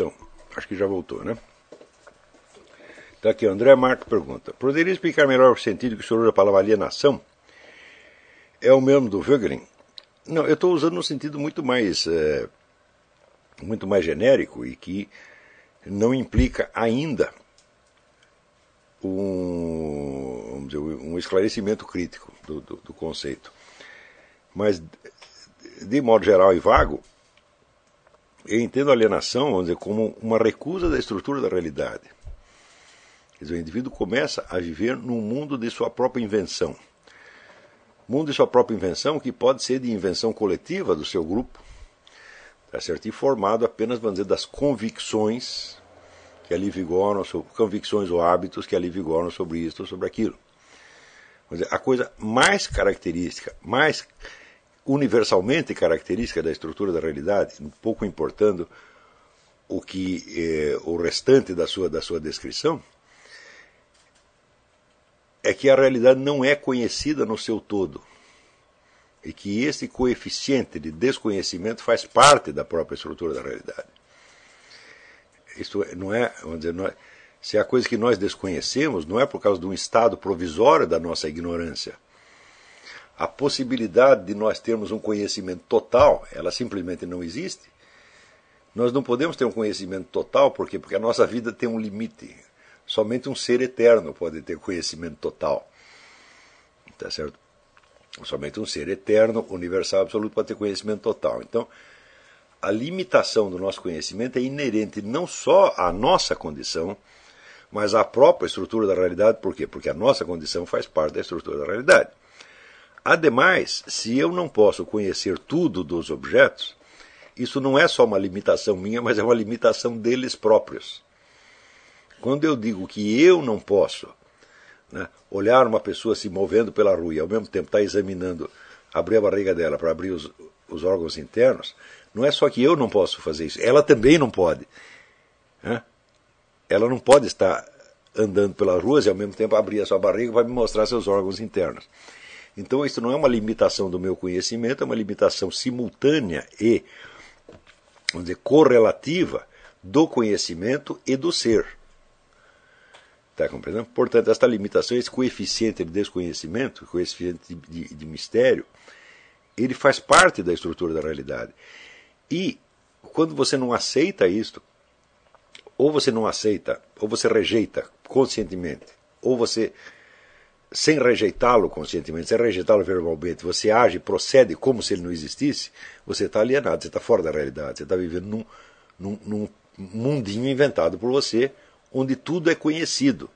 Então, acho que já voltou, né? Então aqui, André Marco pergunta: Poderia explicar melhor o sentido que o senhor usa a palavra alienação? É o mesmo do Wögelin? Não, eu estou usando um sentido muito mais, é, muito mais genérico e que não implica ainda um, dizer, um esclarecimento crítico do, do, do conceito. Mas, de modo geral e vago, eu entendo a alienação, vamos dizer, como uma recusa da estrutura da realidade. Quer dizer, o indivíduo começa a viver num mundo de sua própria invenção. Mundo de sua própria invenção que pode ser de invenção coletiva do seu grupo, tá certo? e formado apenas, vamos dizer, das convicções que ali vigoram, convicções ou hábitos que ali vigoram sobre isto ou sobre aquilo. Dizer, a coisa mais característica, mais universalmente característica da estrutura da realidade, pouco importando o que eh, o restante da sua, da sua descrição, é que a realidade não é conhecida no seu todo. E que esse coeficiente de desconhecimento faz parte da própria estrutura da realidade. Isto é, não é, vamos dizer, é, se é a coisa que nós desconhecemos, não é por causa de um estado provisório da nossa ignorância a possibilidade de nós termos um conhecimento total, ela simplesmente não existe. Nós não podemos ter um conhecimento total, por quê? Porque a nossa vida tem um limite. Somente um ser eterno pode ter conhecimento total. Tá certo? Somente um ser eterno, universal, absoluto, pode ter conhecimento total. Então, a limitação do nosso conhecimento é inerente não só à nossa condição, mas à própria estrutura da realidade. Por quê? Porque a nossa condição faz parte da estrutura da realidade. Ademais, se eu não posso conhecer tudo dos objetos, isso não é só uma limitação minha, mas é uma limitação deles próprios. Quando eu digo que eu não posso né, olhar uma pessoa se movendo pela rua e ao mesmo tempo estar tá examinando, abrir a barriga dela para abrir os, os, órgãos internos, não é só que eu não posso fazer isso, ela também não pode. Né? Ela não pode estar andando pelas ruas e ao mesmo tempo abrir a sua barriga para me mostrar seus órgãos internos. Então, isso não é uma limitação do meu conhecimento, é uma limitação simultânea e, vamos dizer, correlativa do conhecimento e do ser. Está compreendendo? Portanto, esta limitação, esse coeficiente de desconhecimento, coeficiente de, de, de mistério, ele faz parte da estrutura da realidade. E quando você não aceita isto, ou você não aceita, ou você rejeita conscientemente, ou você sem rejeitá-lo conscientemente, sem rejeitá-lo verbalmente, você age, procede como se ele não existisse, você está alienado, você está fora da realidade, você está vivendo num, num, num mundinho inventado por você, onde tudo é conhecido.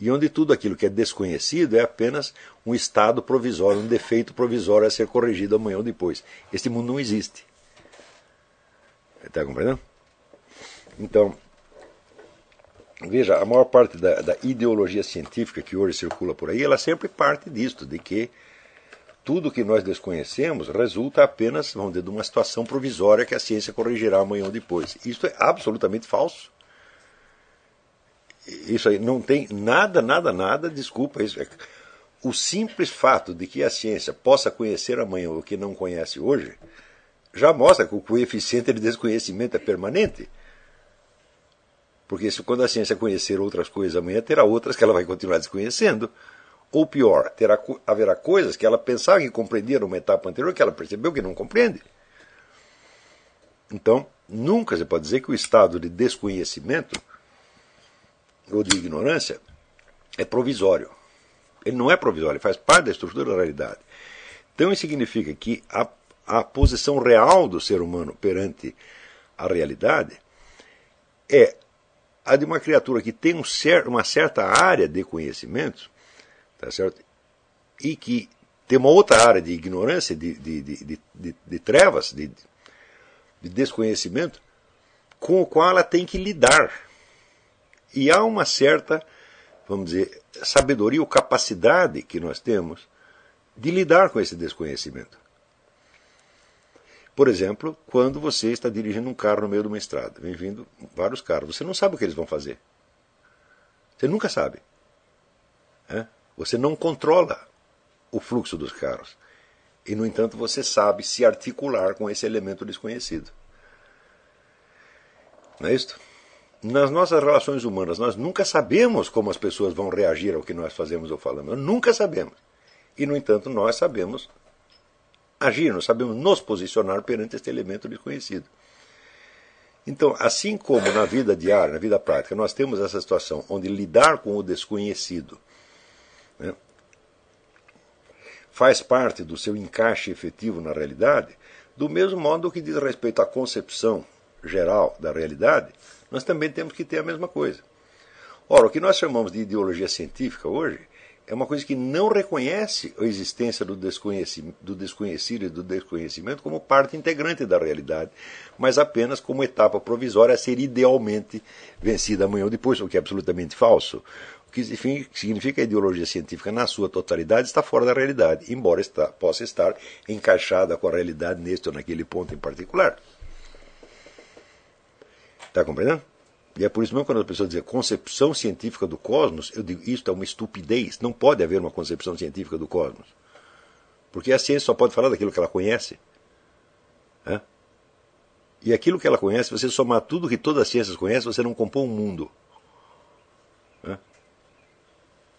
E onde tudo aquilo que é desconhecido é apenas um estado provisório, um defeito provisório a ser corrigido amanhã ou depois. Este mundo não existe. Está compreendendo? Então, Veja, a maior parte da, da, ideologia científica que hoje circula por aí, ela sempre parte disto, de que tudo que nós desconhecemos resulta apenas, vamos dizer, de uma situação provisória que a ciência corrigirá amanhã ou depois. Isso é absolutamente falso. Isso aí não tem nada, nada, nada, desculpa, isso é, o simples fato de que a ciência possa conhecer amanhã o que não conhece hoje, já mostra que o coeficiente de desconhecimento é permanente. Porque se quando a ciência conhecer outras coisas amanhã, terá outras que ela vai continuar desconhecendo. Ou pior, terá, haverá coisas que ela pensava que compreendia numa etapa anterior que ela percebeu que não compreende. Então, nunca se pode dizer que o estado de desconhecimento ou de ignorância é provisório. Ele não é provisório, ele faz parte da estrutura da realidade. Então, isso significa que a, a posição real do ser humano perante a realidade é a de uma criatura que tem um cer uma certa área de conhecimento, tá certo? e que tem uma outra área de ignorância, de, de, de, de, de trevas, de, de desconhecimento, com o qual ela tem que lidar. E há uma certa, vamos dizer, sabedoria ou capacidade que nós temos de lidar com esse desconhecimento. Por exemplo, quando você está dirigindo um carro no meio de uma estrada, vem vindo vários carros, você não sabe o que eles vão fazer. Você nunca sabe. É? Você não controla o fluxo dos carros. E, no entanto, você sabe se articular com esse elemento desconhecido. Não é isso? Nas nossas relações humanas, nós nunca sabemos como as pessoas vão reagir ao que nós fazemos ou falamos. Nós nunca sabemos. E, no entanto, nós sabemos agir, nós sabemos nos posicionar perante este elemento desconhecido. Então, assim como na vida diária, na vida prática, nós temos essa situação onde lidar com o desconhecido né, faz parte do seu encaixe efetivo na realidade, do mesmo modo que diz respeito à concepção geral da realidade, nós também temos que ter a mesma coisa. Ora, o que nós chamamos de ideologia científica hoje é uma coisa que não reconhece a existência do desconhecido, do desconhecido e do desconhecimento como parte integrante da realidade, mas apenas como etapa provisória a ser idealmente vencida amanhã ou depois, o que é absolutamente falso. O que significa que a ideologia científica, na sua totalidade, está fora da realidade, embora está, possa estar encaixada com a realidade neste ou naquele ponto em particular. Está compreendendo? E é por isso mesmo quando as pessoas dizem concepção científica do cosmos, eu digo isso é uma estupidez. Não pode haver uma concepção científica do cosmos. Porque a ciência só pode falar daquilo que ela conhece. É? E aquilo que ela conhece, você somar tudo que todas as ciências conhecem, você não compõe um mundo. É?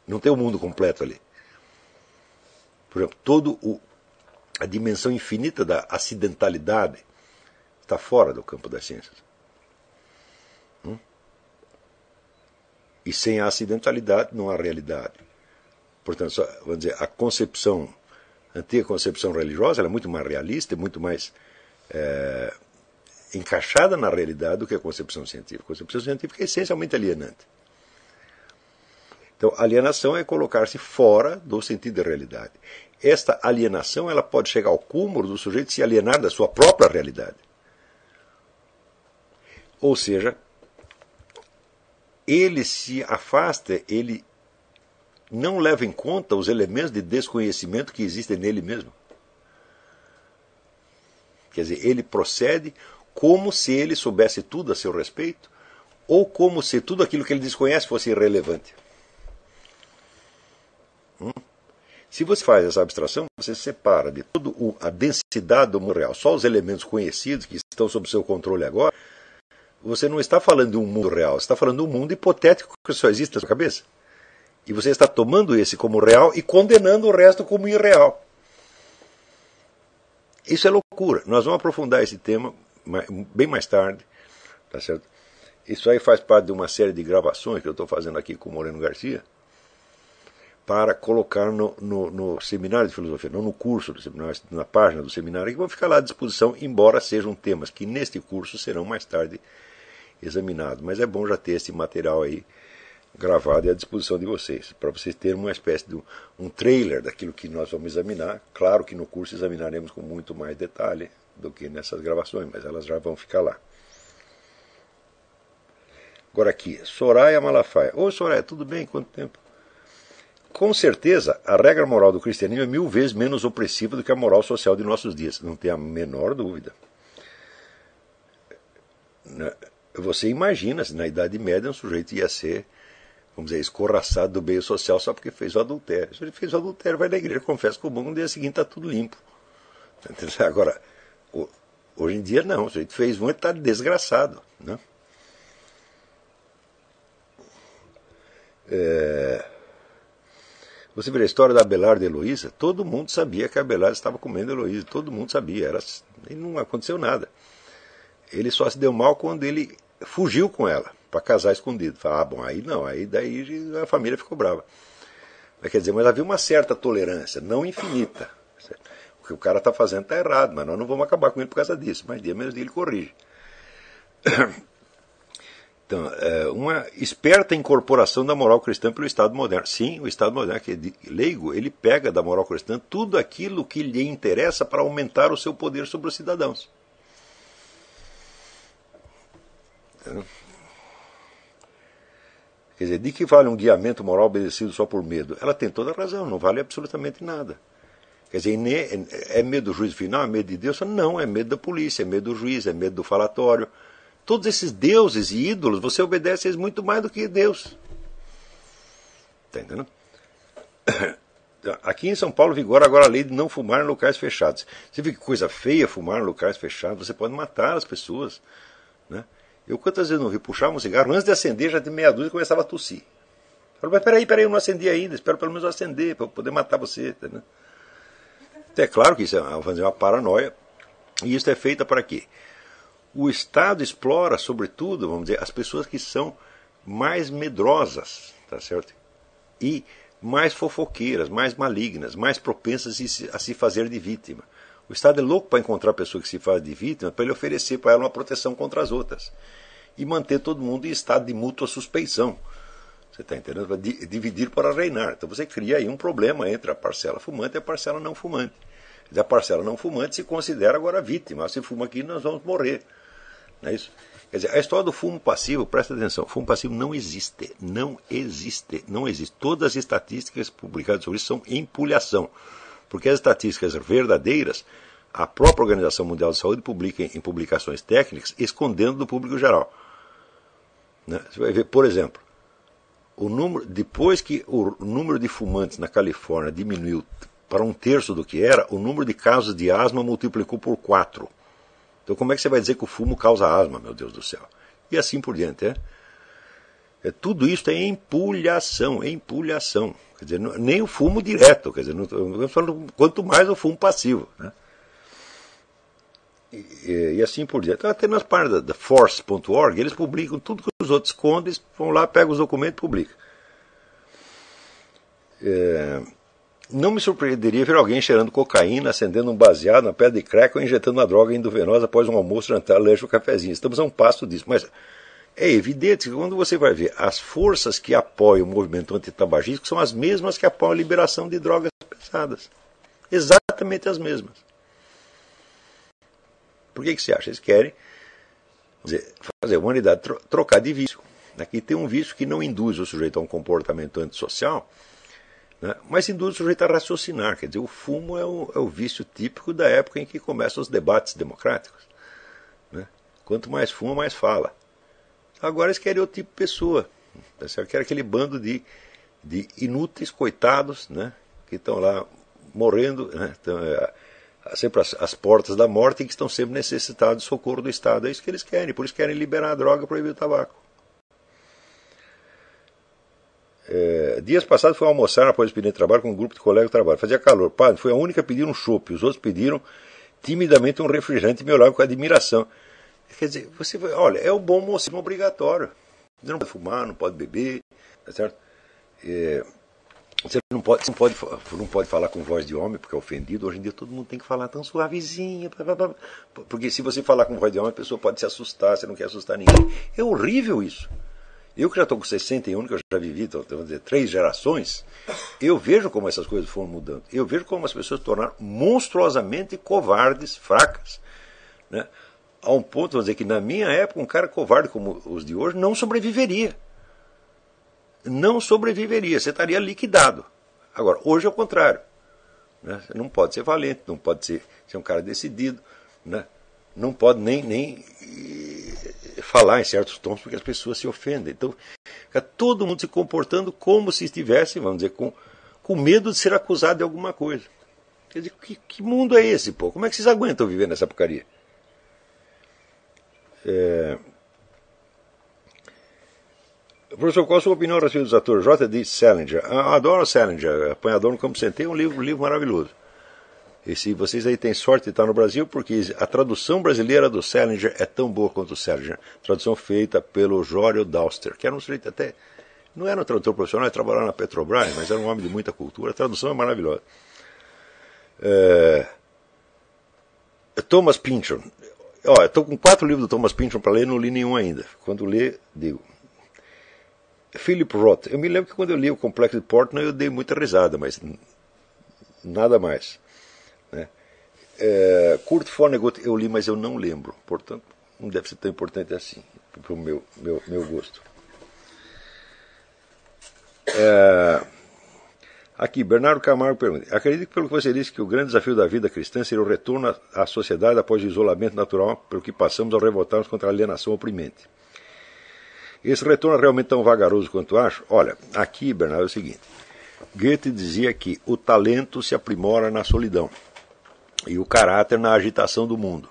Não tem o um mundo completo ali. Por exemplo, todo o, a dimensão infinita da acidentalidade está fora do campo das ciências. E sem a acidentalidade não há realidade. Portanto, vamos dizer, a concepção, a antiga concepção religiosa, é muito mais realista e muito mais é, encaixada na realidade do que a concepção científica. A concepção científica é essencialmente alienante. Então, alienação é colocar-se fora do sentido da realidade. Esta alienação ela pode chegar ao cúmulo do sujeito se alienar da sua própria realidade. Ou seja, ele se afasta, ele não leva em conta os elementos de desconhecimento que existem nele mesmo. Quer dizer, ele procede como se ele soubesse tudo a seu respeito, ou como se tudo aquilo que ele desconhece fosse irrelevante. Hum? Se você faz essa abstração, você separa de toda a densidade do mundo real, só os elementos conhecidos que estão sob seu controle agora, você não está falando de um mundo real, você está falando de um mundo hipotético que só existe na sua cabeça. E você está tomando esse como real e condenando o resto como irreal. Isso é loucura. Nós vamos aprofundar esse tema bem mais tarde. Tá certo? Isso aí faz parte de uma série de gravações que eu estou fazendo aqui com o Moreno Garcia para colocar no, no, no, seminário de filosofia, não no curso do seminário, na página do seminário, que vão ficar lá à disposição, embora sejam temas que neste curso serão mais tarde examinado. Mas é bom já ter esse material aí gravado e à disposição de vocês, para vocês terem uma espécie de um trailer daquilo que nós vamos examinar. Claro que no curso examinaremos com muito mais detalhe do que nessas gravações, mas elas já vão ficar lá. Agora aqui, Soraya Malafaia. Ô Soraya, tudo bem? Quanto tempo? Com certeza, a regra moral do cristianismo é mil vezes menos opressiva do que a moral social de nossos dias, não tem a menor dúvida. Você imagina se na Idade Média um sujeito ia ser, vamos dizer, escorraçado do meio social só porque fez o adultério. Se ele fez o adultério, vai na igreja, confessa com o bom, no dia seguinte está tudo limpo. Agora, hoje em dia não, o sujeito fez um e está desgraçado. Né? É... Você vê a história da Abelardo e Heloísa, todo mundo sabia que a Abelardo estava comendo a Heloísa, todo mundo sabia, era, e não aconteceu nada. Ele só se deu mal quando ele fugiu com ela para casar escondido. Fala, ah, bom, aí não, aí daí a família ficou brava. Mas, quer dizer, mas havia uma certa tolerância, não infinita. O que o cara está fazendo está errado, mas nós não vamos acabar com ele por causa disso. Mas dia menos dia ele corrige. Então, é uma esperta incorporação da moral cristã pelo Estado moderno. Sim, o Estado moderno, que é leigo, ele pega da moral cristã tudo aquilo que lhe interessa para aumentar o seu poder sobre os cidadãos. Quer dizer, de que vale um guiamento moral obedecido só por medo? Ela tem toda a razão, não vale absolutamente nada. Quer dizer, é medo do juízo final, é medo de Deus? Não, é medo da polícia, é medo do juiz, é medo do falatório. Todos esses deuses e ídolos, você obedece eles muito mais do que Deus. Está entendendo? Aqui em São Paulo vigora agora a lei de não fumar em locais fechados. Você vê que coisa feia fumar em locais fechados, você pode matar as pessoas. Né? Eu quantas vezes não vi puxar um cigarro, antes de acender, já de meia dúzia começava a tossir. Falei, mas peraí, peraí, eu não acendi ainda, espero pelo menos acender, para poder matar você. Né? É claro que isso é fazer uma paranoia, e isso é feita para quê? O Estado explora, sobretudo, vamos dizer, as pessoas que são mais medrosas, tá certo? E mais fofoqueiras, mais malignas, mais propensas a se fazer de vítima. O Estado é louco para encontrar pessoa que se faz de vítima para ele oferecer para ela uma proteção contra as outras. E manter todo mundo em estado de mútua suspeição. Você está entendendo? Dividir para reinar. Então você cria aí um problema entre a parcela fumante e a parcela não fumante. A parcela não fumante se considera agora vítima. Se fuma aqui, nós vamos morrer. Não é isso? Quer dizer, a história do fumo passivo, presta atenção, fumo passivo não existe. Não existe. Não existe. Todas as estatísticas publicadas sobre isso são empulhação. Porque as estatísticas verdadeiras, a própria Organização Mundial de Saúde publica em publicações técnicas, escondendo do público geral. Né? Você vai ver, por exemplo, o número, depois que o número de fumantes na Califórnia diminuiu para um terço do que era, o número de casos de asma multiplicou por quatro. Então como é que você vai dizer que o fumo causa asma, meu Deus do céu? E assim por diante, é? é tudo isso é empulhação, é empulhação. Quer dizer, não, nem o fumo direto, quer dizer, não, quanto mais o fumo passivo. Né? E, e, assim por diante. Então, até nas páginas da, force.org, eles publicam tudo que os outros escondem, vão lá, pegam os documentos e publicam. É, não me surpreenderia ver alguém cheirando cocaína, acendendo um baseado, uma pedra de crack ou injetando uma droga endovenosa após um almoço, jantar, lanche ou cafezinho. Estamos a um passo disso. Mas é evidente que quando você vai ver as forças que apoiam o movimento antitabagístico são as mesmas que apoiam a liberação de drogas pesadas. Exatamente as mesmas. Por que, que você acha? Eles querem dizer, fazer a humanidade trocar de vício. Aqui tem um vício que não induz o sujeito a um comportamento antissocial, né? Mas induz o sujeito a raciocinar. Quer dizer, o fumo é o, é o vício típico da época em que começam os debates democráticos. Né? Quanto mais fuma, mais fala. Agora eles querem outro tipo de pessoa. Tá? Querem aquele bando de, de inúteis coitados né? que estão lá morrendo, né? Então, é, sempre às, portas da morte e que estão sempre necessitados de socorro do Estado. É isso que eles querem. Por isso querem liberar a droga e proibir o tabaco. É, dias passados fui almoçar após o pedir trabalho com um grupo de colegas de trabalho. Fazia calor. Padre, foi a única a pedir um chopp. Os outros pediram timidamente um refrigerante e me olhavam com admiração. Quer dizer, você olha, é o bom mocismo obrigatório. Você não pode fumar, não pode beber, tá certo? É, você não pode, não, pode, não pode falar com voz de homem, porque é ofendido. Hoje em dia todo mundo tem que falar tão suavezinho. Porque se você falar com voz de homem, a pessoa pode se assustar, você não quer assustar ninguém. É horrível isso. Eu que já estou com 61, que eu já vivi então, vamos dizer, três gerações, eu vejo como essas coisas foram mudando. Eu vejo como as pessoas se tornaram monstruosamente covardes, fracas. Né? A um ponto, vamos dizer, que na minha época, um cara covarde como os de hoje não sobreviveria. Não sobreviveria, você estaria liquidado. Agora, hoje é o contrário. Né? Você não pode ser valente, não pode ser, ser um cara decidido, né? não pode nem, nem falar em certos tons porque as pessoas se ofendem. Então, fica todo mundo se comportando como se estivesse, vamos dizer, com, com medo de ser acusado de alguma coisa. Quer dizer, que, que mundo é esse, pô? Como é que vocês aguentam viver nessa porcaria? É... Professor, qual a sua opinião a respeito dos atores J.D. Salinger? Eu adoro Salinger, Apanhador no Campo Centeio, é um livro, um livro maravilhoso. E se vocês aí têm sorte de estar no Brasil, porque a tradução brasileira do Salinger é tão boa quanto o Salinger. Tradução feita pelo Jório Dauster, que era um sujeito até. Não era um tradutor profissional, ele trabalhava na Petrobras, mas era um homem de muita cultura. A tradução é maravilhosa. É... Thomas Pynchon. Estou com quatro livros do Thomas Pynchon para ler, não li nenhum ainda. Quando ler, digo. Philip Roth. Eu me lembro que quando eu li o Complexo de Portland eu dei muita risada, mas nada mais. É, Kurt Vonnegut eu li, mas eu não lembro. Portanto, não deve ser tão importante assim, para o meu, meu, meu gosto. É, aqui, Bernardo Camargo pergunta: Acredito que, pelo que você disse, que o grande desafio da vida cristã seria o retorno à sociedade após o isolamento natural pelo que passamos ao revoltarmos contra a alienação oprimente. Esse retorno é realmente tão vagaroso quanto acho? Olha, aqui, Bernardo, é o seguinte: Goethe dizia que o talento se aprimora na solidão e o caráter na agitação do mundo.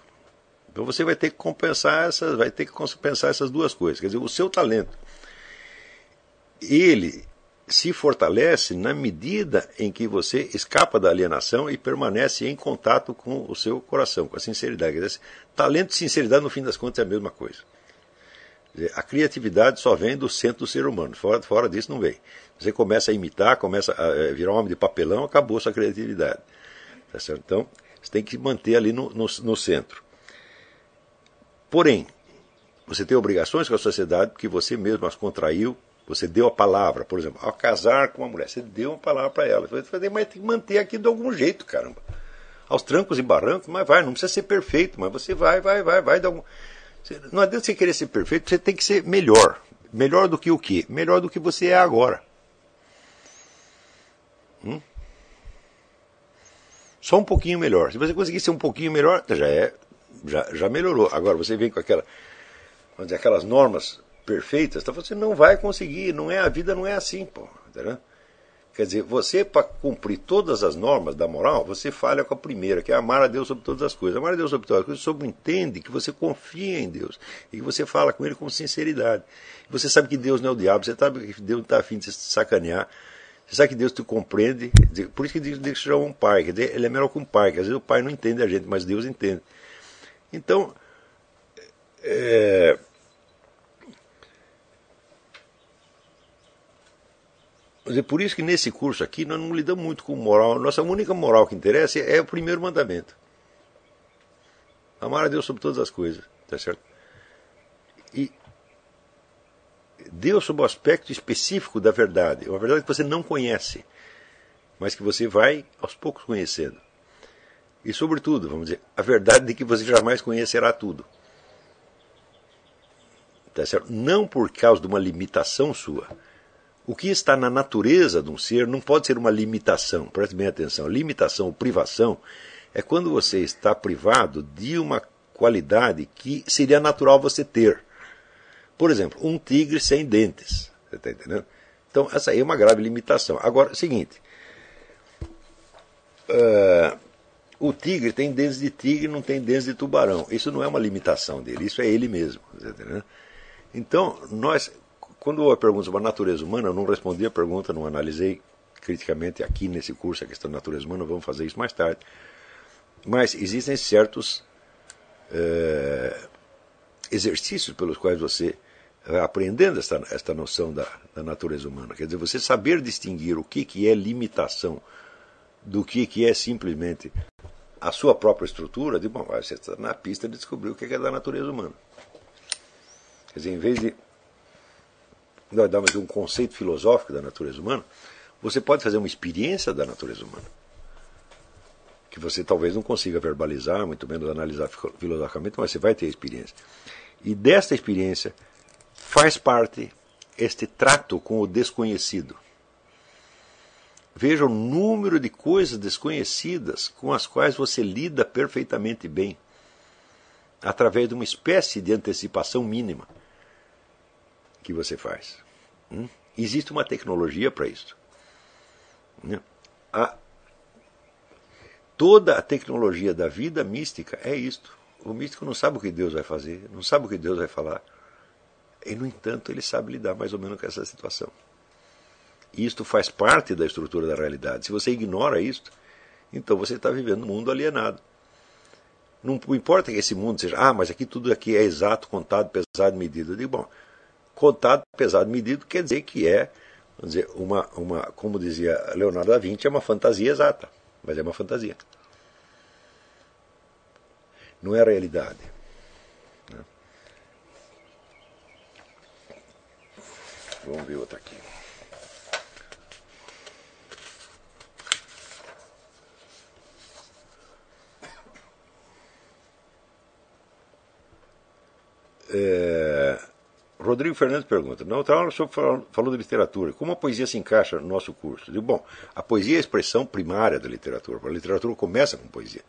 Então você vai ter que compensar essas, vai ter que compensar essas duas coisas. Quer dizer, o seu talento, ele se fortalece na medida em que você escapa da alienação e permanece em contato com o seu coração, com a sinceridade. Dizer, talento e sinceridade, no fim das contas, é a mesma coisa. A criatividade só vem do centro do ser humano, fora, fora disso não vem. Você começa a imitar, começa a eh, virar um homem de papelão, acabou sua criatividade. Tá certo? Então, você tem que manter ali no, no, no centro. Porém, você tem obrigações com a sociedade porque você mesmo as contraiu, você deu a palavra, por exemplo, ao casar com uma mulher, você deu uma palavra para ela. Você mas tem que manter aqui de algum jeito, caramba. Aos trancos e barrancos, mas vai, não precisa ser perfeito, mas você vai, vai, vai, vai. De algum... Não adianta você querer ser perfeito, você tem que ser melhor. Melhor do que o quê? Melhor do que você é agora. Hum? Só um pouquinho melhor. Se você conseguir ser um pouquinho melhor, já é, já, já melhorou. Agora você vem com aquela, dizer, aquelas normas perfeitas, então você não vai conseguir, não é a vida não é assim, pô, entendeu? Quer dizer, você para cumprir todas as normas da moral, você falha com a primeira, que é amar a Deus sobre todas as coisas. Amar a Deus sobre todas as coisas sobreentende que você confia em Deus e que você fala com Ele com sinceridade. Você sabe que Deus não é o diabo, você sabe que Deus não está afim de se sacanear. Você sabe que Deus te compreende, por isso que Deus que chama um pai, quer dizer, ele é melhor que um pai, às vezes o pai não entende a gente, mas Deus entende. Então, é, por isso que nesse curso aqui nós não lidamos muito com moral. Nossa única moral que interessa é o primeiro mandamento. Amar a Deus sobre todas as coisas, tá certo? E Deus sob o aspecto específico da verdade, uma verdade que você não conhece, mas que você vai aos poucos conhecendo. E sobretudo, vamos dizer, a verdade de que você jamais conhecerá tudo. Tá certo? Não por causa de uma limitação sua, o que está na natureza de um ser não pode ser uma limitação. Preste bem atenção. Limitação ou privação é quando você está privado de uma qualidade que seria natural você ter. Por exemplo, um tigre sem dentes. Você está entendendo? Então, essa aí é uma grave limitação. Agora, seguinte. Uh, o tigre tem dentes de tigre, não tem dentes de tubarão. Isso não é uma limitação dele, isso é ele mesmo. Tá? Então, nós quando a pergunta sobre a natureza humana, eu não respondi a pergunta, não analisei criticamente aqui nesse curso a questão da natureza humana, vamos fazer isso mais tarde. Mas existem certos é, exercícios pelos quais você vai aprendendo esta, esta noção da, da, natureza humana. Quer dizer, você saber distinguir o que, que é limitação do que, que é simplesmente a sua própria estrutura, de, bom, você está na pista de descobrir o que é da natureza humana. Quer dizer, em vez de nós damos um conceito filosófico da natureza humana, você pode fazer uma experiência da natureza humana. Que você talvez não consiga verbalizar, muito menos analisar filosoficamente, mas você vai ter experiência. E desta experiência faz parte este trato com o desconhecido. Veja o número de coisas desconhecidas com as quais você lida perfeitamente bem, através de uma espécie de antecipação mínima que você faz. Hum? Existe uma tecnologia para isso. Hum? A, toda a tecnologia da vida mística é isto. O místico não sabe o que Deus vai fazer, não sabe o que Deus vai falar. E, no entanto, ele sabe lidar mais ou menos com essa situação. Isto faz parte da estrutura da realidade. Se você ignora isto, então você está vivendo um mundo alienado. Não importa que esse mundo seja, ah, mas aqui tudo aqui é exato, contado, pesado, medido. Eu digo, bom, contado, pesado, medido, quer dizer que é, vamos dizer, uma, uma, como dizia Leonardo da Vinci, é uma fantasia exata, mas é uma fantasia. Não é a realidade. Né? Vamos ver outra aqui. É, Rodrigo Fernandes pergunta: outra aula o senhor falou, de literatura. Como a poesia se encaixa no nosso curso? Digo, bom, a poesia é a expressão primária da literatura. A literatura começa com poesia.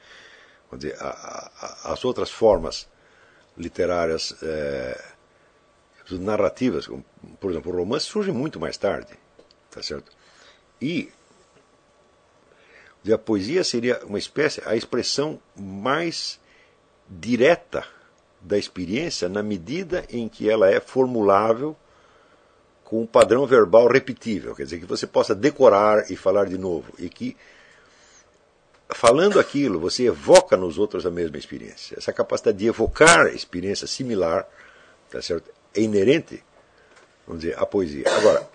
Vamos dizer, a, a, as outras formas literárias é, narrativas, como, por exemplo, o romance, surgem muito mais tarde. Tá certo? E a poesia seria uma espécie, a expressão mais direta da experiência na medida em que ela é formulável com um padrão verbal repetível, quer dizer, que você possa decorar e falar de novo, e que, falando aquilo, você evoca nos outros a mesma experiência. Essa capacidade de evocar experiência similar tá certo? é inerente, vamos dizer, à poesia. Agora,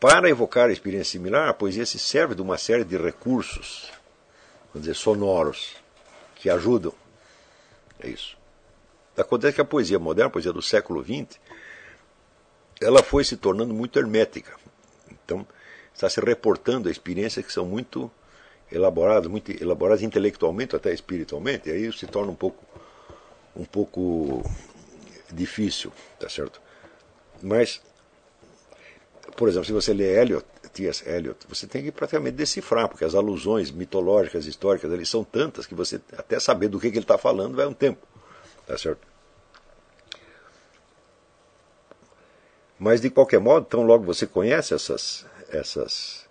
para evocar experiência similar, a poesia se serve de uma série de recursos, vamos dizer, sonoros, que ajudam. É isso. Acontece que a poesia moderna, a poesia do século XX, ela foi se tornando muito hermética. Então, está se reportando a experiências que são muito elaboradas, muito elaboradas intelectualmente, até espiritualmente, e aí se torna um pouco, um pouco difícil, tá certo? Mas, por exemplo, se você lê Eliot, T.S. Eliot, você tem que praticamente decifrar, porque as alusões mitológicas, históricas ali são tantas que você até saber do que, que ele está falando vai um tempo. Tá certo? Mas de qualquer modo, tão logo você conhece essas, essas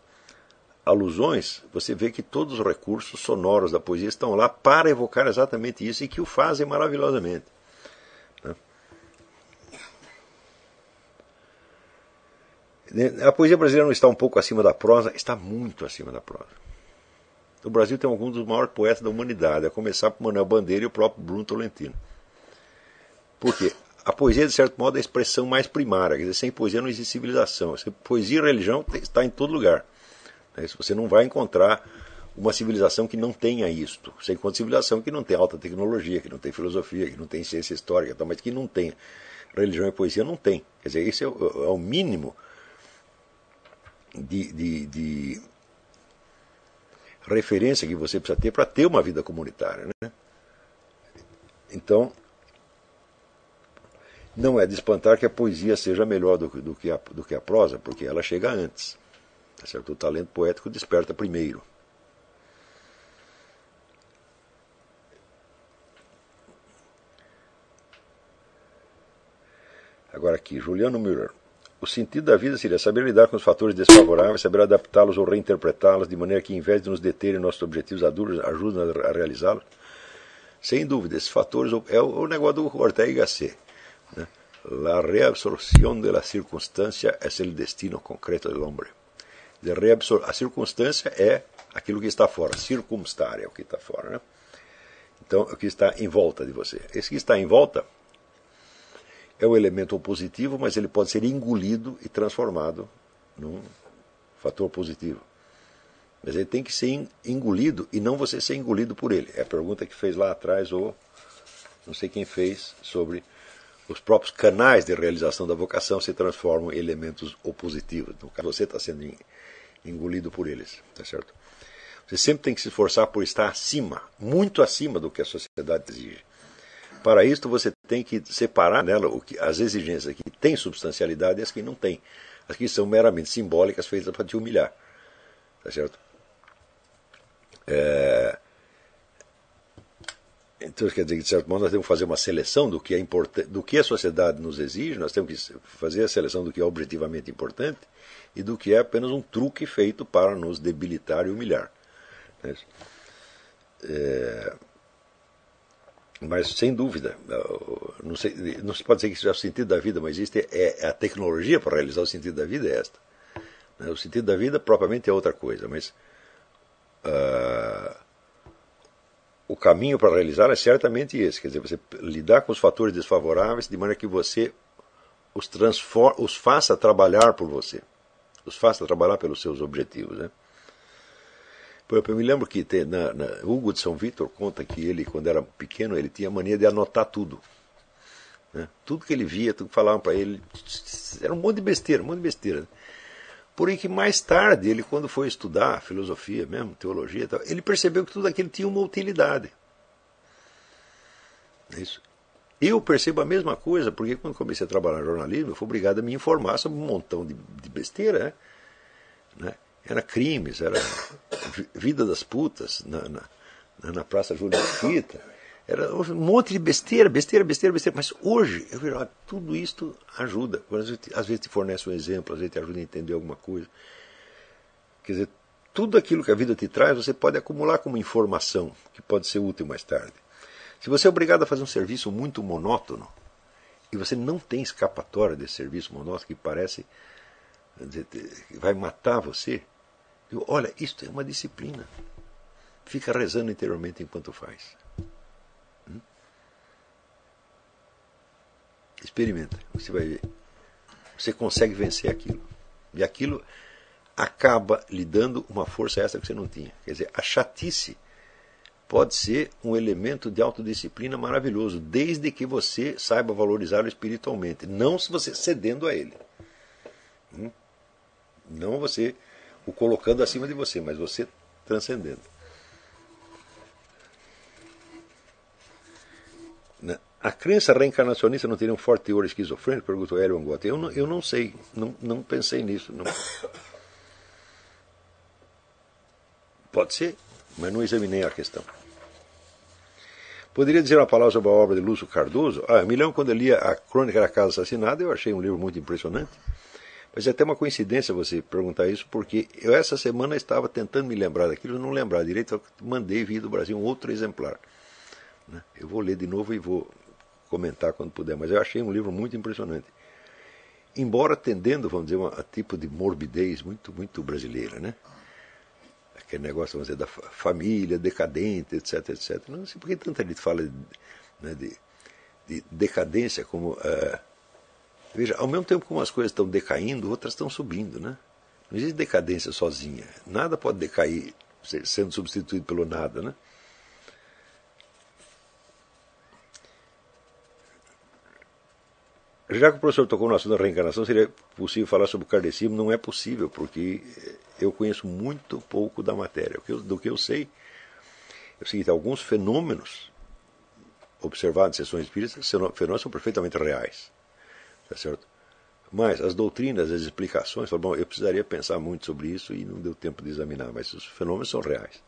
alusões, você vê que todos os recursos sonoros da poesia estão lá para evocar exatamente isso e que o fazem maravilhosamente. A poesia brasileira não está um pouco acima da prosa, está muito acima da prosa. O Brasil tem alguns dos maiores poetas da humanidade, a começar por Manuel Bandeira e o próprio Bruno Tolentino. Por quê? A poesia, de certo modo, é a expressão mais primária. Quer dizer, sem poesia não existe civilização. Poesia e religião está em todo lugar. Né? Você não vai encontrar uma civilização que não tenha isto. Você encontra civilização que não tem alta tecnologia, que não tem filosofia, que não tem ciência histórica, mas que não tem. Religião e poesia não tem. Quer dizer, isso é é o mínimo de, de, de, referência que você precisa ter para ter uma vida comunitária. Né? Então, não é de espantar que a poesia seja melhor do, do, que, a, do que a prosa, porque ela chega antes. Tá certo? O talento poético desperta primeiro. Agora aqui, Juliano Müller. O sentido da vida seria saber lidar com os fatores desfavoráveis, saber adaptá-los ou reinterpretá-los de maneira que, em vez de nos deterem nossos objetivos ajudem a realizá-los. Sem dúvida, esses fatores é o negócio do Ortega y Gasset. Né? La reabsorción de la circunstância é o destino concreto do homem. A circunstância é aquilo que está fora, circumstar é o que está fora. Né? Então, o que está em volta de você. Esse que está em volta é o elemento positivo, mas ele pode ser engolido e transformado num fator positivo. Mas ele tem que ser engolido e não você ser engolido por ele. É a pergunta que fez lá atrás, ou não sei quem fez, sobre os próprios canais de realização da vocação se transformam em elementos opositivos. No caso, você está sendo engolido por eles, tá certo? Você sempre tem que se esforçar por estar acima, muito acima do que a sociedade exige. Para isso, você tem que separar nela o que, as exigências que têm substancialidade e as que não têm. As que são meramente simbólicas, feitas para te humilhar. Tá certo? É, então, quer dizer que, de certo modo, nós temos que fazer uma seleção do que é importante, do que a sociedade nos exige, nós temos que fazer a seleção do que é objetivamente importante e do que é apenas um truque feito para nos debilitar e humilhar. É, é mas, sem dúvida, não, sei, não se pode dizer que isso é o sentido da vida, mas existe é, é a tecnologia para realizar o sentido da vida é esta. Né? O sentido da vida propriamente é outra coisa, mas. Uh, o caminho para realizar é certamente esse, quer dizer, você lidar com os fatores desfavoráveis de maneira que você os, os faça trabalhar por você, os faça trabalhar pelos seus objetivos. Né? Eu me lembro que tem, na, na, Hugo de São Vitor conta que ele, quando era pequeno, ele tinha mania de anotar tudo. Né? Tudo que ele via, tudo que falavam para ele, era um monte de besteira, um monte de besteira. Né? Porém que mais tarde, ele quando foi estudar filosofia mesmo, teologia, ele percebeu que tudo aquilo tinha uma utilidade. É isso. Eu percebo a mesma coisa, porque quando comecei a trabalhar no jornalismo, eu fui obrigado a me informar sobre um montão de, de besteira. Né? Era crimes, era vida das putas na, na, na Praça Júlio Fita era um monte de besteira, besteira, besteira, besteira. Mas hoje, eu vejo, tudo isto ajuda. Às vezes te fornece um exemplo, às vezes te ajuda a entender alguma coisa. Quer dizer, tudo aquilo que a vida te traz, você pode acumular como informação, que pode ser útil mais tarde. Se você é obrigado a fazer um serviço muito monótono, e você não tem escapatória desse serviço monótono que parece que vai matar você, eu, olha, isto é uma disciplina. Fica rezando interiormente enquanto faz. Hum? Experimenta, você vai ver. Você consegue vencer aquilo. E aquilo acaba lhe dando uma força extra que você não tinha. Quer dizer, a chatice pode ser um elemento de autodisciplina maravilhoso, desde que você saiba valorizá-lo espiritualmente, não se você cedendo a ele. Hum? Não você o colocando acima de você, mas você transcendendo. Né? A crença reencarnacionista não teria um forte teor esquizofrênico? Perguntou Hélio Angotta. Eu não, eu não sei, não, não pensei nisso. Não. Pode ser, mas não examinei a questão. Poderia dizer uma palavra sobre a obra de Lúcio Cardoso? Ah, lembro quando eu lia A Crônica da Casa Assassinada, eu achei um livro muito impressionante. Mas é até uma coincidência você perguntar isso, porque eu essa semana estava tentando me lembrar daquilo, não lembrar direito, mandei vir do Brasil um outro exemplar. Né? Eu vou ler de novo e vou comentar quando puder, mas eu achei um livro muito impressionante. Embora tendendo, vamos dizer, a tipo de morbidez muito, muito brasileira, né? aquele negócio, vamos dizer, da família decadente, etc, etc. Não sei por que tanta gente fala de, né, de, de decadência como. Uh, veja, ao mesmo tempo que umas coisas estão decaindo, outras estão subindo, né? Não existe decadência sozinha. Nada pode decair sendo substituído pelo nada, né? Já que o professor tocou no assunto da reencarnação, seria possível falar sobre o kardecismo? Não é possível, porque eu conheço muito pouco da matéria. Do que eu sei é o seguinte: alguns fenômenos observados em sessões espíritas, fenômenos são perfeitamente reais. Tá certo? Mas as doutrinas, as explicações, bom, eu precisaria pensar muito sobre isso e não deu tempo de examinar, mas os fenômenos são reais.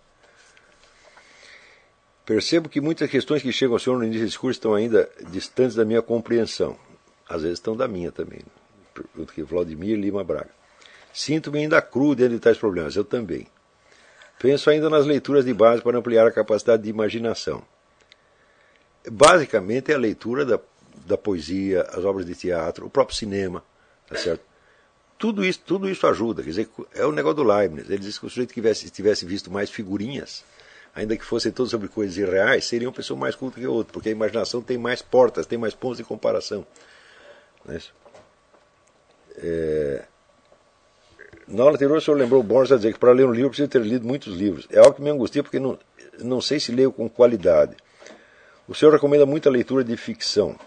Percebo que muitas questões que chegam ao senhor no início do discurso estão ainda distantes da minha compreensão às vezes estão da minha também. Aqui, Vladimir Lima Braga. Sinto-me ainda cru dentro de tais problemas, eu também. Penso ainda nas leituras de base para ampliar a capacidade de imaginação. Basicamente é a leitura da, da poesia, as obras de teatro, o próprio cinema, tá certo? Tudo isso, tudo isso ajuda. Quer dizer, é o negócio do Leibniz. Ele diz que o sujeito que tivesse, tivesse visto mais figurinhas, ainda que fossem todas sobre coisas irreais, seria uma pessoa mais culta que outra, porque a imaginação tem mais portas, tem mais pontos de comparação. É é... Na aula anterior, o senhor lembrou o Borges a dizer que para ler um livro precisa ter lido muitos livros. É algo que me angustia porque não, não sei se leio com qualidade. O senhor recomenda muita leitura de ficção.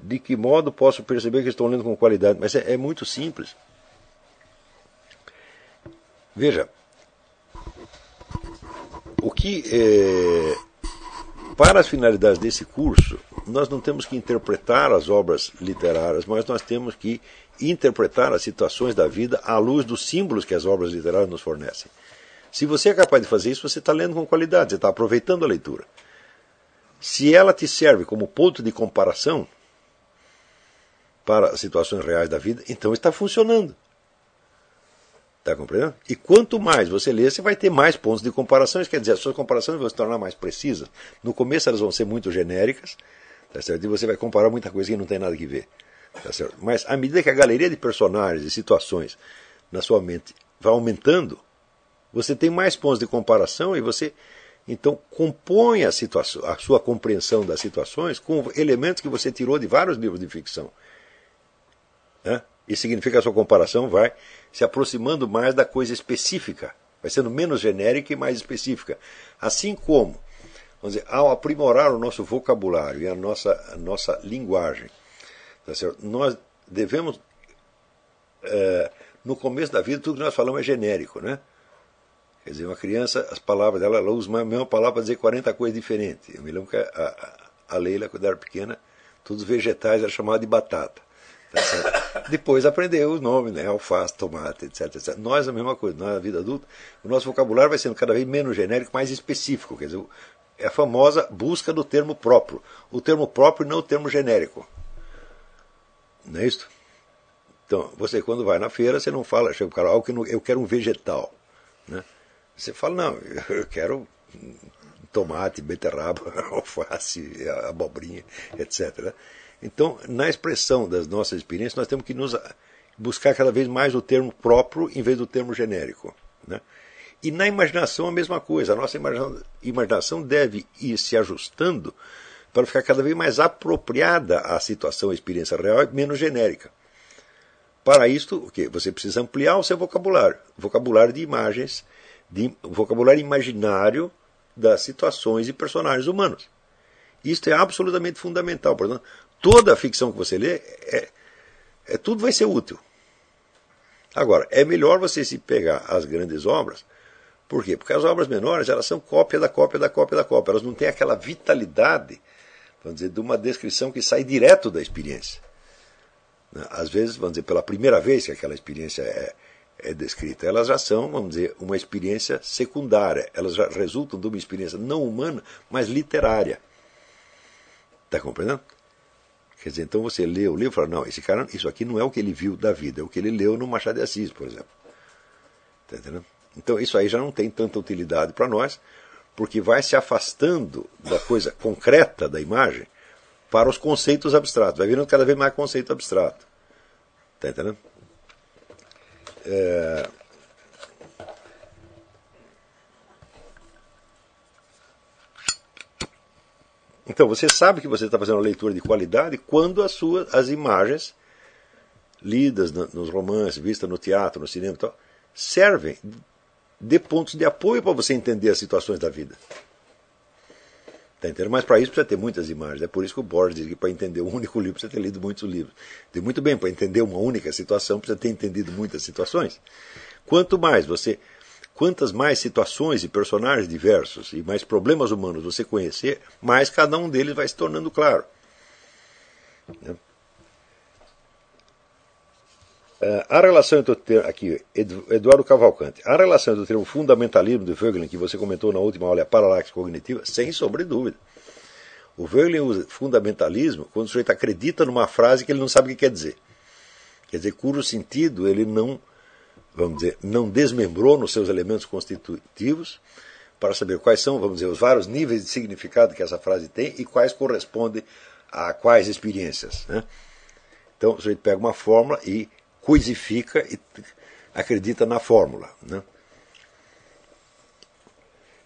De que modo posso perceber que estou lendo com qualidade? Mas é, é muito simples. Veja, o que é, para as finalidades desse curso, nós não temos que interpretar as obras literárias, mas nós temos que interpretar as situações da vida à luz dos símbolos que as obras literárias nos fornecem. Se você é capaz de fazer isso, você está lendo com qualidade, você está aproveitando a leitura. Se ela te serve como ponto de comparação para situações reais da vida, então está funcionando. Está compreendendo? E quanto mais você lê, você vai ter mais pontos de comparação. Isso quer dizer, as suas comparações vão se tornar mais precisas. No começo elas vão ser muito genéricas, Tá certo? E você vai comparar muita coisa que não tem nada que ver. Tá certo? Mas à medida que a galeria de personagens e situações na sua mente vai aumentando, você tem mais pontos de comparação e você então compõe a, situação, a sua compreensão das situações com elementos que você tirou de vários livros de ficção. Né? Isso significa que a sua comparação vai se aproximando mais da coisa específica, vai sendo menos genérica e mais específica. Assim como vamos dizer, ao aprimorar o nosso vocabulário e a nossa, a nossa linguagem, tá nós devemos, é, no começo da vida, tudo que nós falamos é genérico, né? Quer dizer, uma criança, as palavras dela, ela usa a mesma palavra para dizer 40 coisas diferentes. Eu me lembro que a, a, a Leila, quando era pequena, todos os vegetais eram chamados de batata. Tá Depois aprendeu os nomes, né? alface, tomate, etc, etc. Nós a mesma coisa, na vida adulta, o nosso vocabulário vai sendo cada vez menos genérico, mais específico. Quer dizer, é a famosa busca do termo próprio. O termo próprio não o termo genérico. Não é isso? Então, você quando vai na feira, você não fala, chega o cara, ah, eu quero um vegetal. Né? Você fala, não, eu quero tomate, beterraba, alface, abobrinha, etc. Então, na expressão das nossas experiências, nós temos que nos buscar cada vez mais o termo próprio em vez do termo genérico. Né? E na imaginação a mesma coisa. A nossa imaginação deve ir se ajustando para ficar cada vez mais apropriada à situação, à experiência real e menos genérica. Para isto, o que? Você precisa ampliar o seu vocabulário, vocabulário de imagens, de vocabulário imaginário das situações e personagens humanos. Isto é absolutamente fundamental. Portanto, toda a ficção que você lê, é, é, tudo vai ser útil. Agora, é melhor você se pegar as grandes obras, por quê? Porque as obras menores elas são cópia da cópia da cópia da cópia. Elas não têm aquela vitalidade, vamos dizer, de uma descrição que sai direto da experiência. Né? Às vezes, vamos dizer, pela primeira vez que aquela experiência é, é descrita, elas já são, vamos dizer, uma experiência secundária. Elas já resultam de uma experiência não humana, mas literária. Está compreendendo? Quer dizer, então você lê o livro e fala, não, esse cara, isso aqui não é o que ele viu da vida, é o que ele leu no Machado de Assis, por exemplo. Está entendendo? Então isso aí já não tem tanta utilidade para nós, porque vai se afastando da coisa concreta da imagem para os conceitos abstratos. Vai virando cada vez mais conceito abstrato. Está entendendo? É... Então, você sabe que você está fazendo uma leitura de qualidade quando as suas as imagens lidas nos romances, vistas no teatro, no cinema tal, servem de pontos de apoio para você entender as situações da vida. Tá entendendo? Mas para isso precisa ter muitas imagens. É por isso que o Borges diz que para entender um único livro precisa ter lido muitos livros. Diz muito bem, para entender uma única situação precisa ter entendido muitas situações. Quanto mais você, quantas mais situações e personagens diversos e mais problemas humanos você conhecer, mais cada um deles vai se tornando claro. Né? Uh, a relação entre o termo, aqui, Eduardo Cavalcante, a relação entre o termo fundamentalismo de Voegelin, que você comentou na última aula, a paralaxe cognitiva, sem sombra de dúvida. O Voegelin usa fundamentalismo quando o sujeito acredita numa frase que ele não sabe o que quer dizer. Quer dizer, cujo sentido ele não, vamos dizer, não desmembrou nos seus elementos constitutivos para saber quais são, vamos dizer, os vários níveis de significado que essa frase tem e quais correspondem a quais experiências. Né? Então, o sujeito pega uma fórmula e coisifica e acredita na fórmula. Né?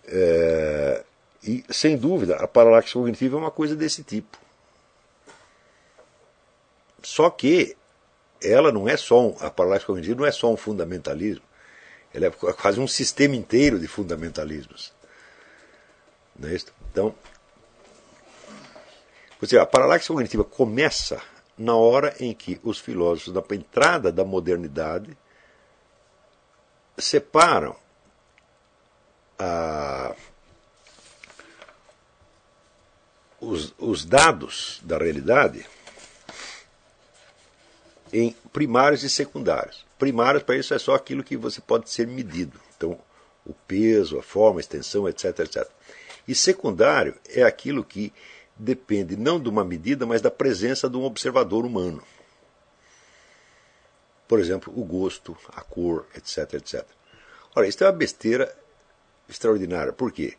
É, e, sem dúvida, a paralaxe cognitiva é uma coisa desse tipo. Só que ela não é só um, a paralaxe cognitiva não é só um fundamentalismo, ela é quase um sistema inteiro de fundamentalismos. Não é isso? Então, você, a paralaxe cognitiva começa na hora em que os filósofos, na entrada da modernidade, separam a, os, os dados da realidade em primários e secundários. Primários, para isso, é só aquilo que você pode ser medido. Então, o peso, a forma, a extensão, etc, etc. E secundário é aquilo que depende não de uma medida, mas da presença de um observador humano. Por exemplo, o gosto, a cor, etc, etc. Ora, isso é uma besteira extraordinária. Por quê?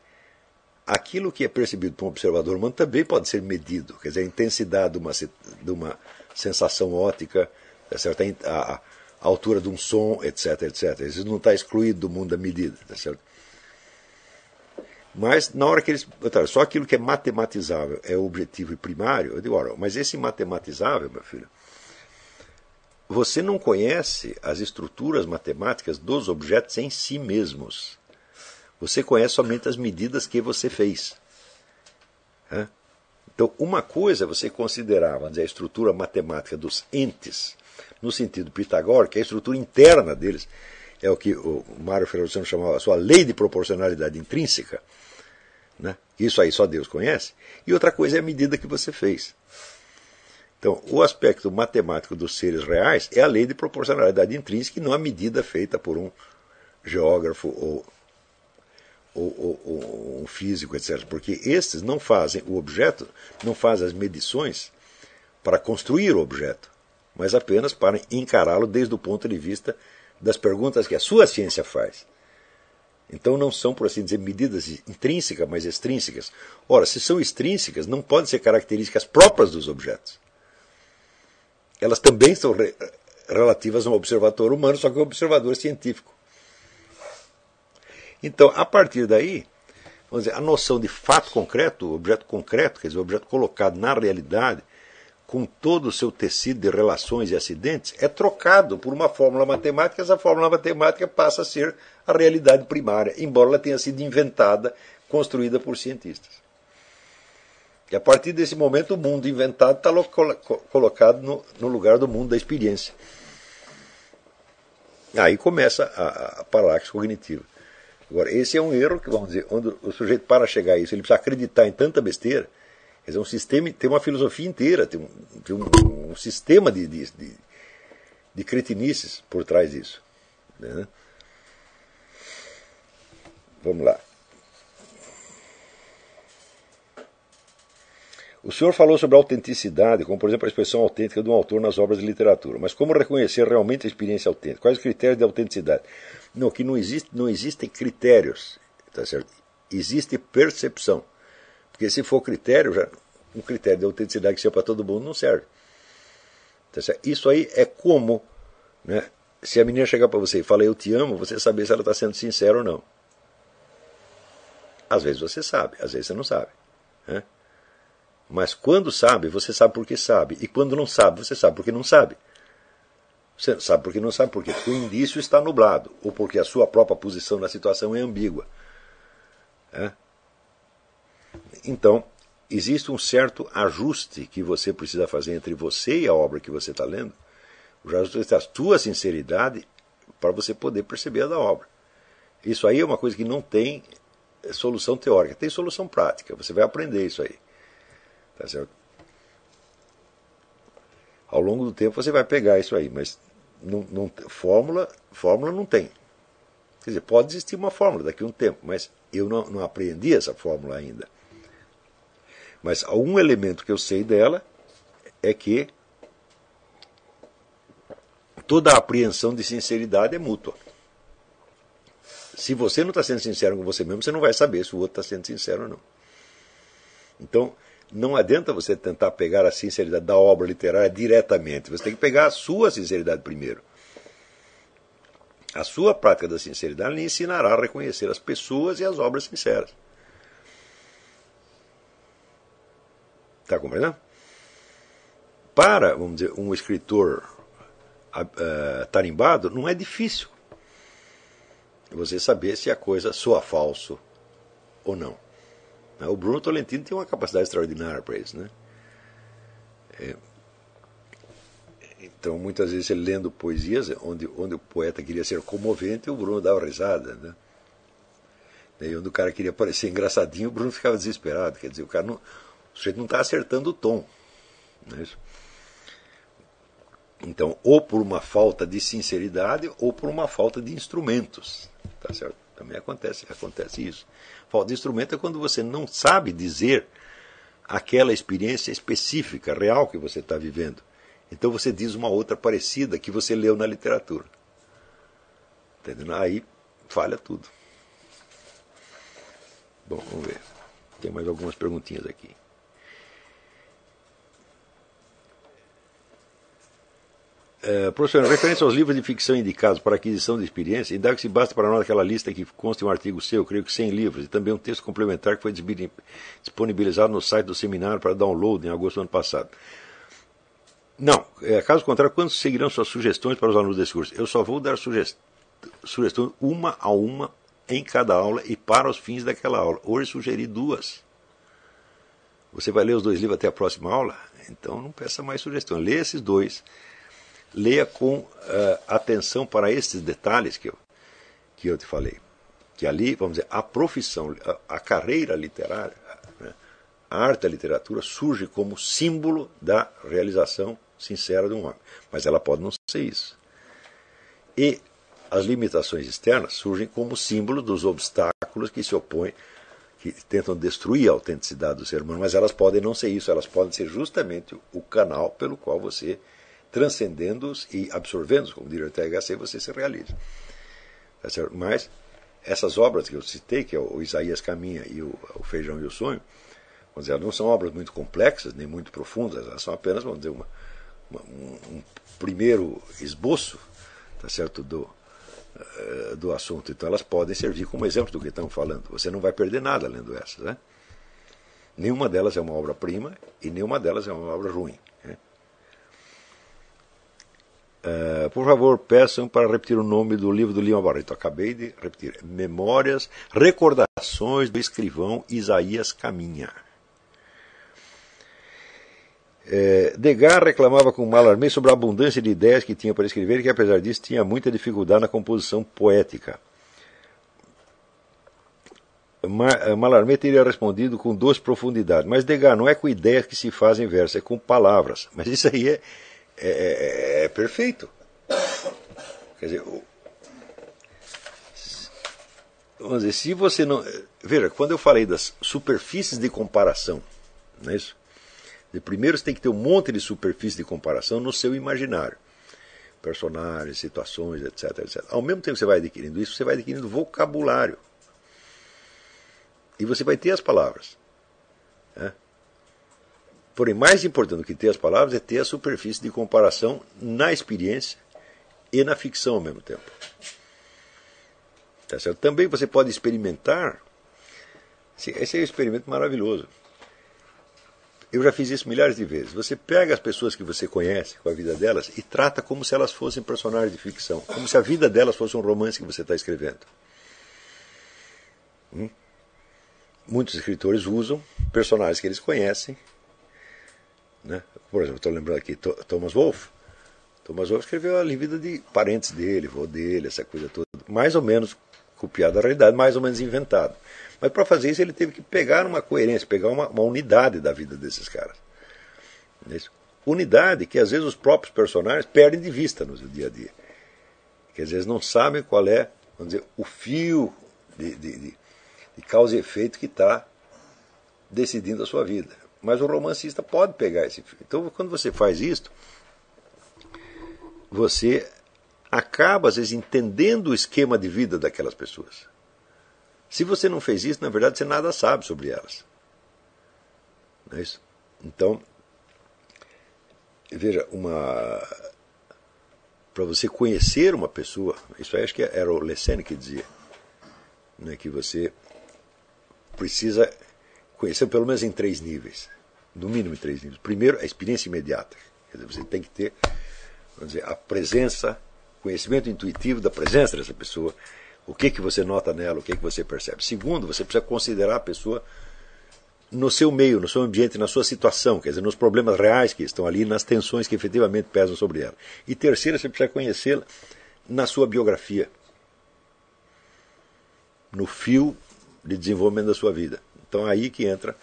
Aquilo que é percebido por um observador humano também pode ser medido. Quer dizer, a intensidade de uma, de uma sensação ótica, tá certo? A, a, altura de um som, etc, etc. Isso não está excluído do mundo da medida. Tá certo? Mas na hora que eles. Só aquilo que é matematizável é o objetivo primário, eu digo, ora, mas esse matematizável, meu filho, você não conhece as estruturas matemáticas dos objetos em si mesmos. Você conhece somente as medidas que você fez. Então, uma coisa é você considerar dizer, a estrutura matemática dos entes, no sentido pitagórico, é a estrutura interna deles, é o que o Mário Ferrocino chamava a sua lei de proporcionalidade intrínseca. Né? Isso aí só Deus conhece. E outra coisa é a medida que você fez. Então, o aspecto matemático dos seres reais é a lei de proporcionalidade intrínseca e não a medida feita por um geógrafo ou, ou, ou, ou um físico, etc. Porque estes não fazem o objeto, não fazem as medições para construir o objeto. Mas apenas para encará-lo desde o ponto de vista das perguntas que a sua ciência faz. Então não são, por assim dizer, medidas intrínsecas, mas extrínsecas. Ora, se são extrínsecas, não podem ser características próprias dos objetos. Elas também são re relativas a um observador humano, só que um observador científico. Então, a partir daí, vamos dizer, a noção de fato concreto, objeto concreto, quer dizer, objeto colocado na realidade, com todo o seu tecido de relações e acidentes, é trocado por uma fórmula matemática, essa fórmula matemática passa a ser a realidade primária, embora ela tenha sido inventada, construída por cientistas. E a partir desse momento, o mundo inventado está colocado no, no, lugar do mundo da experiência. Aí começa a, a paralaxe cognitiva. Agora, esse é um erro que, vamos dizer, onde o sujeito, para chegar a isso, ele precisa acreditar em tanta besteira Quer dizer, um sistema tem uma filosofia inteira, tem um, tem um, um sistema de, de, de, de, cretinices por trás disso. Né? Vamos lá. O senhor falou sobre a autenticidade, como por exemplo a expressão autêntica de um autor nas obras de literatura. Mas como reconhecer realmente a experiência autêntica? Quais os critérios de autenticidade? Não, que não, existe, não existem critérios, tá certo? Existe percepção. Porque se for critério, já, um critério de autenticidade que seja para todo mundo não serve. Então, isso aí é como né, se a menina chegar para você e falar eu te amo, você saber se ela está sendo sincera ou não. Às vezes você sabe, às vezes você não sabe. Né? Mas quando sabe, você sabe porque sabe. E quando não sabe, você sabe porque não sabe. Você sabe porque não sabe por quê? Porque o indício está nublado, ou porque a sua própria posição na situação é ambígua. É? Então, existe um certo ajuste que você precisa fazer entre você e a obra que você está lendo. O ajuste é a tua sinceridade para você poder perceber a da obra. Isso aí é uma coisa que não tem solução teórica, tem solução prática. Você vai aprender isso aí. Tá certo? Ao longo do tempo você vai pegar isso aí, mas não, não, fórmula, fórmula não tem. Quer dizer, pode existir uma fórmula daqui a um tempo, mas eu não, não aprendi essa fórmula ainda. Mas um elemento que eu sei dela é que toda a apreensão de sinceridade é mútua. Se você não está sendo sincero com você mesmo, você não vai saber se o outro está sendo sincero ou não. Então, não adianta você tentar pegar a sinceridade da obra literária diretamente. Você tem que pegar a sua sinceridade primeiro. A sua prática da sinceridade lhe ensinará a reconhecer as pessoas e as obras sinceras. Está compreendendo? Para, vamos dizer, um escritor uh, tarimbado, não é difícil você saber se a coisa soa falso ou não. O Bruno Tolentino tem uma capacidade extraordinária para isso. Né? É, então, muitas vezes, ele lendo poesias onde, onde o poeta queria ser comovente, o Bruno dava risada. Né? E onde o cara queria parecer engraçadinho, o Bruno ficava desesperado. Quer dizer, o cara não, o sujeito não está acertando o tom. É? Então, ou por uma falta de sinceridade, ou por uma falta de instrumentos. Tá certo? Também acontece, acontece isso. Falta de instrumento é quando você não sabe dizer aquela experiência específica, real que você está vivendo. Então você diz uma outra parecida que você leu na literatura. Entendeu? Aí falha tudo. Bom, vamos ver. Tem mais algumas perguntinhas aqui. Uh, professor, em referência aos livros de ficção indicados para aquisição de experiência, indago se basta para nós aquela lista que consta um artigo seu, creio que 100 livros, e também um texto complementar que foi disponibilizado no site do seminário para download em agosto do ano passado. Não, é, caso contrário, quando seguirão suas sugestões para os alunos desse curso? Eu só vou dar sugest... sugestões uma a uma em cada aula e para os fins daquela aula. Hoje sugeri duas. Você vai ler os dois livros até a próxima aula? Então não peça mais sugestões. Lê esses dois leia com uh, atenção para esses detalhes que eu, que eu te falei. Que ali, vamos dizer, a profissão, a, a carreira literária, né, a arte da literatura surge como símbolo da realização sincera de um homem. Mas ela pode não ser isso. E as limitações externas surgem como símbolo dos obstáculos que se opõem, que tentam destruir a autenticidade do ser humano, mas elas podem não ser isso, elas podem ser justamente o canal pelo qual você transcendendo-os e absorvendo-os, como diria o THC, você se realiza. Tá Mas essas obras que eu citei, que é o Isaías Caminha e o, Feijão e o Sonho, vamos dizer, não são obras muito complexas, nem muito profundas, elas são apenas, vamos dizer, uma, uma, um, primeiro esboço tá certo, do, uh, do assunto. Então elas podem servir como exemplo do que estamos falando. Você não vai perder nada lendo essas. Né? Nenhuma delas é uma obra-prima e nenhuma delas é uma obra ruim. Uh, por favor, peçam para repetir o nome do livro do Lima Barreto. Acabei de repetir. Memórias, Recordações do escrivão Isaías Caminha. É, Degas reclamava com Mallarmé sobre a abundância de ideias que tinha para escrever e que, apesar disso, tinha muita dificuldade na composição poética. Eh, Mallarmé teria respondido com duas profundidades. Mas Degas não é com ideias que se fazem verso, é com palavras. Mas isso aí é, é, é, é perfeito. Quer dizer, vamos dizer, se você não. Veja, quando eu falei das superfícies de comparação, não é isso? Primeiro você tem que ter um monte de superfície de comparação no seu imaginário. Personagens, situações, etc, etc. Ao mesmo tempo que você vai adquirindo isso, você vai adquirindo vocabulário. E você vai ter as palavras. Porém, mais importante do que ter as palavras é ter a superfície de comparação na experiência e na ficção ao mesmo tempo. Tá certo? Também você pode experimentar. Esse é um experimento maravilhoso. Eu já fiz isso milhares de vezes. Você pega as pessoas que você conhece, com a vida delas, e trata como se elas fossem personagens de ficção, como se a vida delas fosse um romance que você está escrevendo. Hum? Muitos escritores usam personagens que eles conhecem né? Por exemplo, estou lembrando aqui Thomas Wolfe. Thomas Wolfe escreveu a vida de parentes dele, vô dele, essa coisa toda, mais ou menos copiada da realidade, mais ou menos inventado. Mas para fazer isso ele teve que pegar uma coerência, pegar uma, uma unidade da vida desses caras. Isso. Unidade que às vezes os próprios personagens perdem de vista no dia a dia. Que às vezes não sabem qual é, vamos dizer, o fio de, de, de, de causa e efeito que está decidindo a sua vida. Mas o romancista pode pegar esse filme. Então, quando você faz isso, você acaba, às vezes, entendendo o esquema de vida daquelas pessoas. Se você não fez isso, na verdade, você nada sabe sobre elas. Não é isso? Então, veja, uma. Para você conhecer uma pessoa, isso aí acho que era o Lessene que dizia, né, que você precisa conhecer pelo menos em três níveis. No mínimo em três níveis. Primeiro, a experiência imediata. Quer dizer, você tem que ter vamos dizer, a presença, conhecimento intuitivo da presença dessa pessoa. O que, que você nota nela, o que, que você percebe. Segundo, você precisa considerar a pessoa no seu meio, no seu ambiente, na sua situação, quer dizer, nos problemas reais que estão ali, nas tensões que efetivamente pesam sobre ela. E terceiro, você precisa conhecê-la na sua biografia, no fio de desenvolvimento da sua vida. Então é aí que entra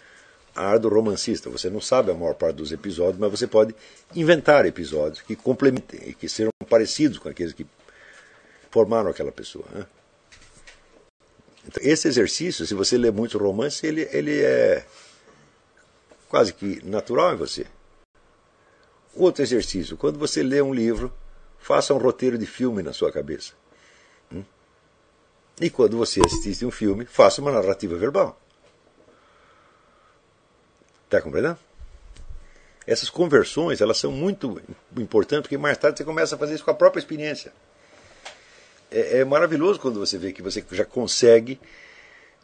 a arte do romancista. Você não sabe a maior parte dos episódios, mas você pode inventar episódios que complementem e que sejam parecidos com aqueles que formaram aquela pessoa. Né? Então, esse exercício, se você lê muito romance, ele, ele é quase que natural em você. Outro exercício, quando você lê um livro, faça um roteiro de filme na sua cabeça. Hum? E quando você assiste um filme, faça uma narrativa verbal. Está compreendendo? Essas conversões elas são muito importantes porque mais tarde você começa a fazer isso com a própria experiência. É, é maravilhoso quando você vê que você já consegue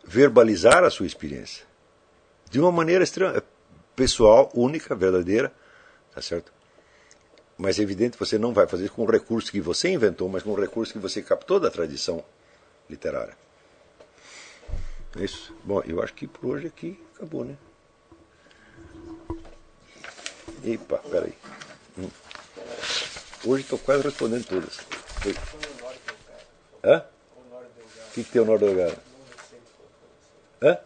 verbalizar a sua experiência de uma maneira extrema, pessoal, única, verdadeira, tá certo? Mas é evidente que você não vai fazer isso com um recurso que você inventou, mas com um recurso que você captou da tradição literária. É isso. Bom, eu acho que por hoje aqui acabou, né? Epa, peraí. Hum. Hoje estou quase respondendo todas. Foi. Hã? O que, que tem o Honório Delgado? Hã?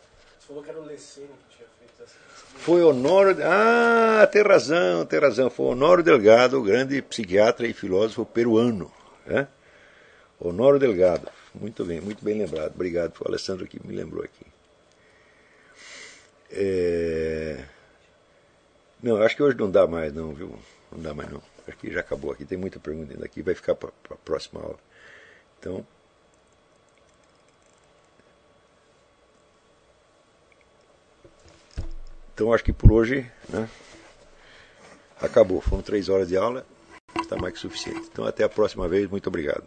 Falou que era o Lecene que tinha feito essa. Foi Honório. Ah, tem razão, tem razão. Foi Honório Delgado, o grande psiquiatra e filósofo peruano. Né? Honório Delgado. Muito bem, muito bem lembrado. Obrigado, o Alessandro que me lembrou aqui. É... Não, acho que hoje não dá mais, não, viu? não dá mais não. Acho que já acabou aqui. Tem muita pergunta ainda aqui, vai ficar para a próxima aula. Então. Então acho que por hoje né, acabou. Foram três horas de aula, está mais que suficiente. Então até a próxima vez, muito obrigado.